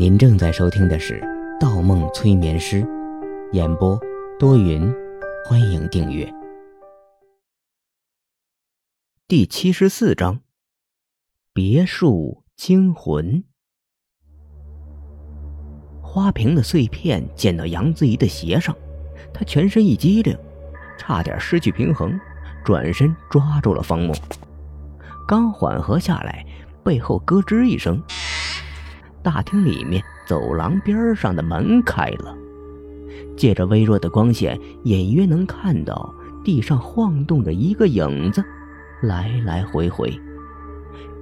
您正在收听的是《盗梦催眠师》，演播多云，欢迎订阅。第七十四章：别墅惊魂。花瓶的碎片溅到杨子怡的鞋上，她全身一激灵，差点失去平衡，转身抓住了方墨。刚缓和下来，背后咯吱一声。大厅里面，走廊边上的门开了，借着微弱的光线，隐约能看到地上晃动着一个影子，来来回回。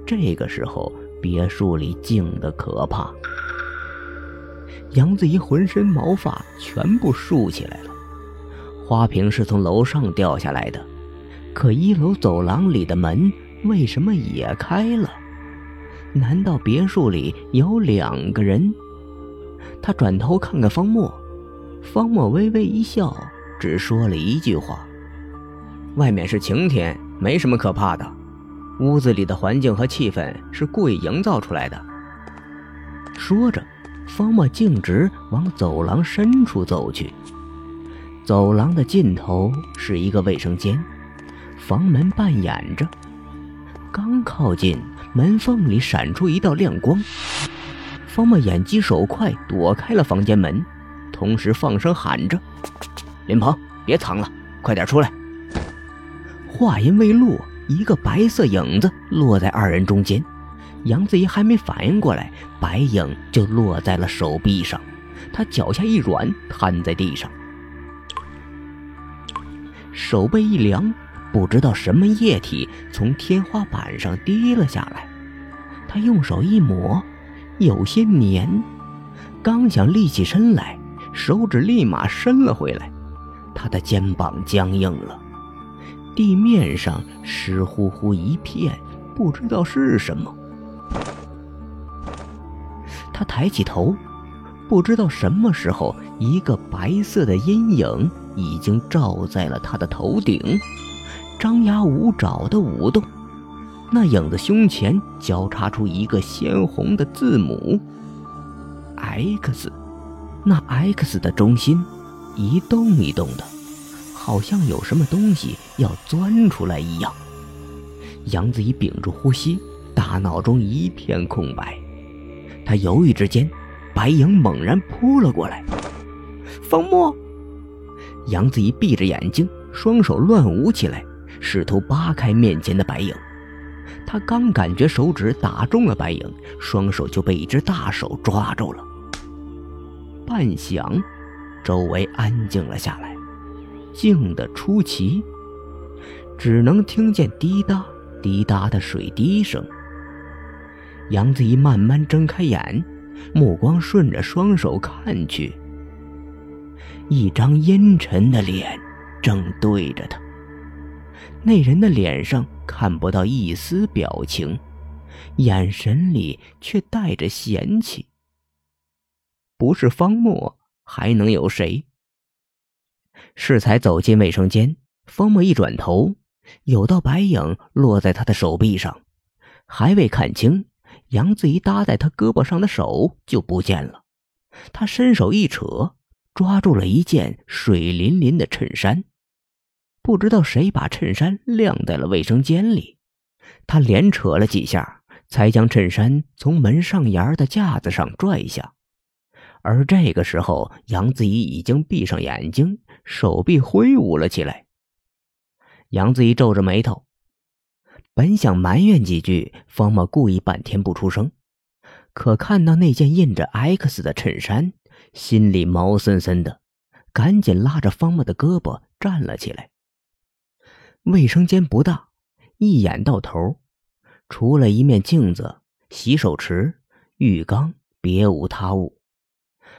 这个时候，别墅里静得可怕。杨子怡浑身毛发全部竖起来了。花瓶是从楼上掉下来的，可一楼走廊里的门为什么也开了？难道别墅里有两个人？他转头看看方墨，方墨微微一笑，只说了一句话：“外面是晴天，没什么可怕的。屋子里的环境和气氛是故意营造出来的。”说着，方墨径直往走廊深处走去。走廊的尽头是一个卫生间，房门半掩着，刚靠近。门缝里闪出一道亮光，方墨眼疾手快躲开了房间门，同时放声喊着：“林鹏，别藏了，快点出来！”话音未落，一个白色影子落在二人中间。杨子怡还没反应过来，白影就落在了手臂上，他脚下一软，瘫在地上，手背一凉。不知道什么液体从天花板上滴了下来，他用手一抹，有些黏。刚想立起身来，手指立马伸了回来，他的肩膀僵硬了。地面上湿乎乎一片，不知道是什么。他抬起头，不知道什么时候，一个白色的阴影已经照在了他的头顶。张牙舞爪的舞动，那影子胸前交叉出一个鲜红的字母 “X”，那 “X” 的中心一动一动的，好像有什么东西要钻出来一样。杨子怡屏住呼吸，大脑中一片空白。他犹豫之间，白影猛然扑了过来。方墨，杨子怡闭着眼睛，双手乱舞起来。试图扒开面前的白影，他刚感觉手指打中了白影，双手就被一只大手抓住了。半晌，周围安静了下来，静得出奇，只能听见滴答滴答的水滴声。杨子怡慢慢睁开眼，目光顺着双手看去，一张阴沉的脸正对着他。那人的脸上看不到一丝表情，眼神里却带着嫌弃。不是方墨，还能有谁？适才走进卫生间，方墨一转头，有道白影落在他的手臂上，还未看清，杨子怡搭在他胳膊上的手就不见了。他伸手一扯，抓住了一件水淋淋的衬衫。不知道谁把衬衫晾在了卫生间里，他连扯了几下，才将衬衫从门上沿的架子上拽下。而这个时候，杨子怡已经闭上眼睛，手臂挥舞了起来。杨子怡皱着眉头，本想埋怨几句，方默故意半天不出声，可看到那件印着 X 的衬衫，心里毛森森的，赶紧拉着方默的胳膊站了起来。卫生间不大，一眼到头，除了一面镜子、洗手池、浴缸，别无他物。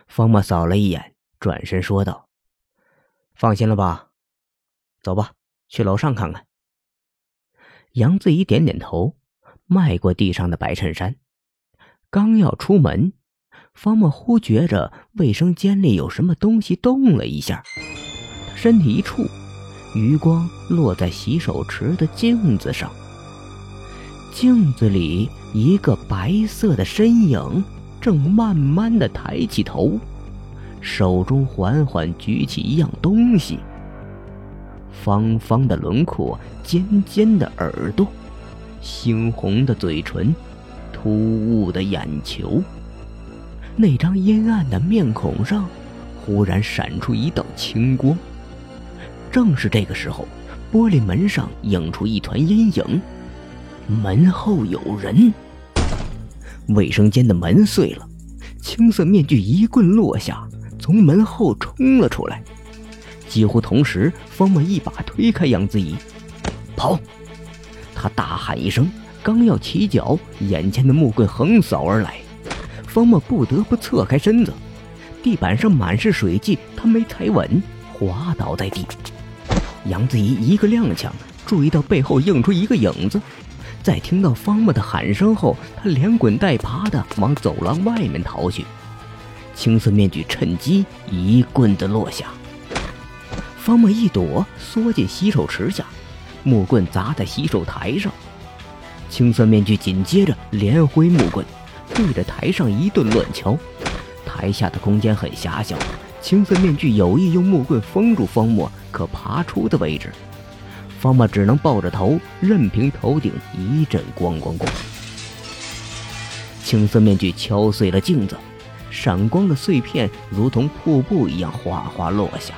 方默扫了一眼，转身说道：“放心了吧？走吧，去楼上看看。”杨子怡点点头，迈过地上的白衬衫，刚要出门，方默忽觉着卫生间里有什么东西动了一下，身体一触。余光落在洗手池的镜子上，镜子里一个白色的身影正慢慢的抬起头，手中缓缓举起一样东西。方方的轮廓，尖尖的耳朵，猩红的嘴唇，突兀的眼球。那张阴暗的面孔上，忽然闪出一道青光。正是这个时候，玻璃门上映出一团阴影，门后有人。卫生间的门碎了，青色面具一棍落下，从门后冲了出来。几乎同时，方默一把推开杨子怡，跑！他大喊一声，刚要起脚，眼前的木棍横扫而来，方默不得不侧开身子。地板上满是水迹，他没踩稳，滑倒在地。杨子怡一个踉跄，注意到背后映出一个影子。在听到方默的喊声后，他连滚带爬的往走廊外面逃去。青色面具趁机一棍子落下，方默一躲，缩进洗手池下，木棍砸在洗手台上。青色面具紧接着连挥木棍，对着台上一顿乱敲。台下的空间很狭小，青色面具有意用木棍封住方默可爬出的位置。方默只能抱着头，任凭头顶一阵咣咣咣。青色面具敲碎了镜子，闪光的碎片如同瀑布一样哗哗落下。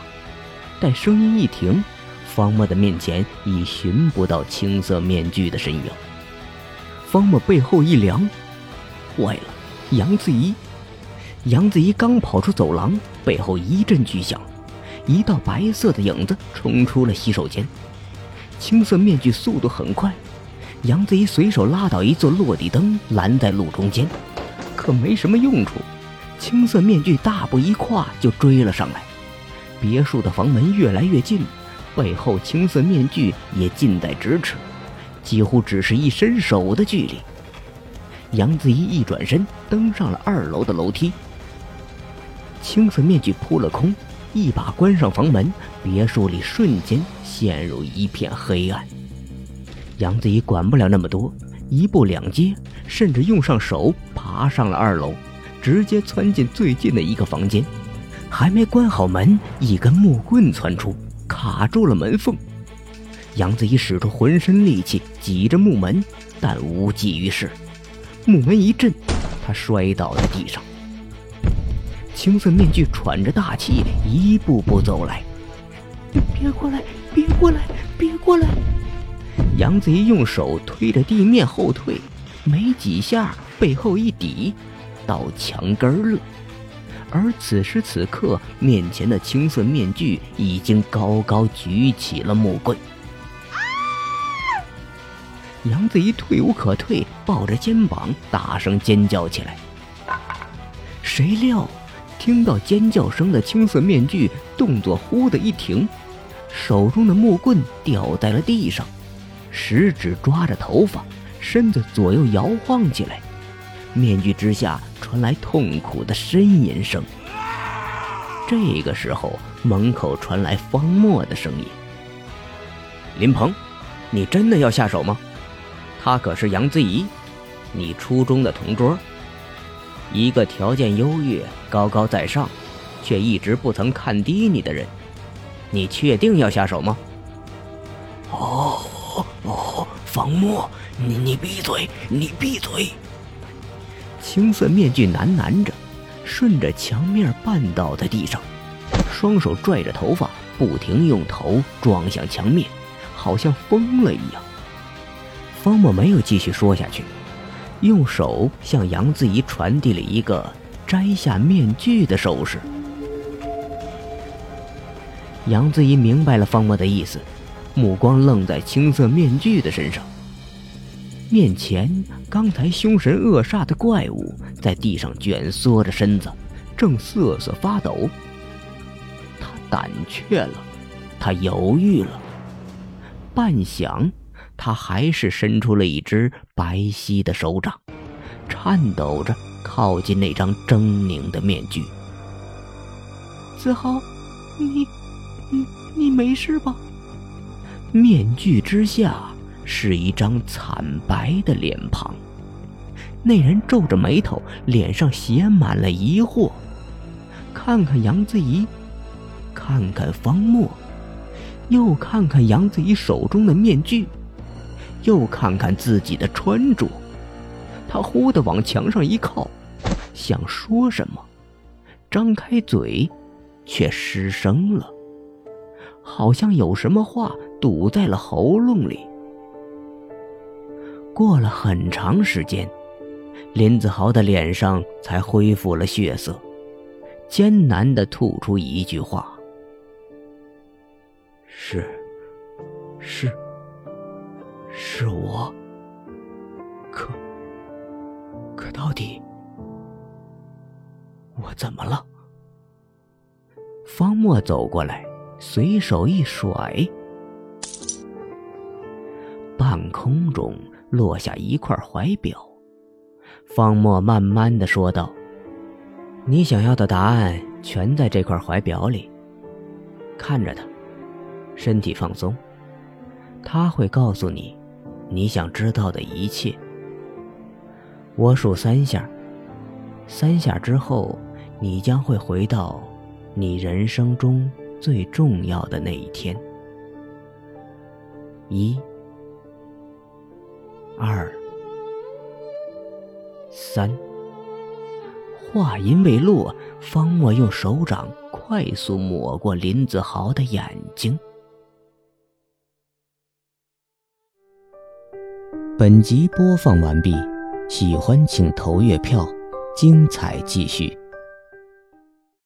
待声音一停，方默的面前已寻不到青色面具的身影。方默背后一凉，坏了！杨子怡，杨子怡刚跑出走廊，背后一阵巨响，一道白色的影子冲出了洗手间。青色面具速度很快，杨子怡随手拉倒一座落地灯，拦在路中间，可没什么用处。青色面具大步一跨就追了上来，别墅的房门越来越近，背后青色面具也近在咫尺，几乎只是一伸手的距离。杨子怡一转身，登上了二楼的楼梯。青色面具扑了空，一把关上房门，别墅里瞬间。陷入一片黑暗。杨子怡管不了那么多，一步两阶，甚至用上手爬上了二楼，直接窜进最近的一个房间。还没关好门，一根木棍窜出，卡住了门缝。杨子怡使出浑身力气挤着木门，但无济于事。木门一震，他摔倒在地上。青色面具喘着大气，一步步走来。别过来！别过来！别过来！杨子怡用手推着地面后退，没几下，背后一抵，到墙根了。而此时此刻，面前的青色面具已经高高举起了木棍。杨子怡退无可退，抱着肩膀大声尖叫起来。谁料，听到尖叫声的青色面具动作忽的一停。手中的木棍掉在了地上，食指抓着头发，身子左右摇晃起来。面具之下传来痛苦的呻吟声。这个时候，门口传来方墨的声音：“林鹏，你真的要下手吗？他可是杨子怡，你初中的同桌，一个条件优越、高高在上，却一直不曾看低你的人。”你确定要下手吗？哦哦，方墨，你你闭嘴，你闭嘴！青色面具喃喃着，顺着墙面绊倒在地上，双手拽着头发，不停用头撞向墙面，好像疯了一样。方墨没有继续说下去，用手向杨子怡传递了一个摘下面具的手势。杨子怡明白了方墨的意思，目光愣在青色面具的身上。面前刚才凶神恶煞的怪物在地上蜷缩着身子，正瑟瑟发抖。他胆怯了，他犹豫了，半晌，他还是伸出了一只白皙的手掌，颤抖着靠近那张狰狞的面具。子豪，你。你你没事吧？面具之下是一张惨白的脸庞，那人皱着眉头，脸上写满了疑惑，看看杨子怡，看看方墨，又看看杨子怡手中的面具，又看看自己的穿着。他忽地往墙上一靠，想说什么，张开嘴，却失声了，好像有什么话堵在了喉咙里。过了很长时间。林子豪的脸上才恢复了血色，艰难的吐出一句话：“是，是，是我。可，可到底我怎么了？”方墨走过来，随手一甩，半空中落下一块怀表。方墨慢慢的说道：“你想要的答案全在这块怀表里。看着它，身体放松，他会告诉你你想知道的一切。我数三下，三下之后，你将会回到你人生中最重要的那一天。一，二。”三。话音未落，方墨用手掌快速抹过林子豪的眼睛。本集播放完毕，喜欢请投月票，精彩继续。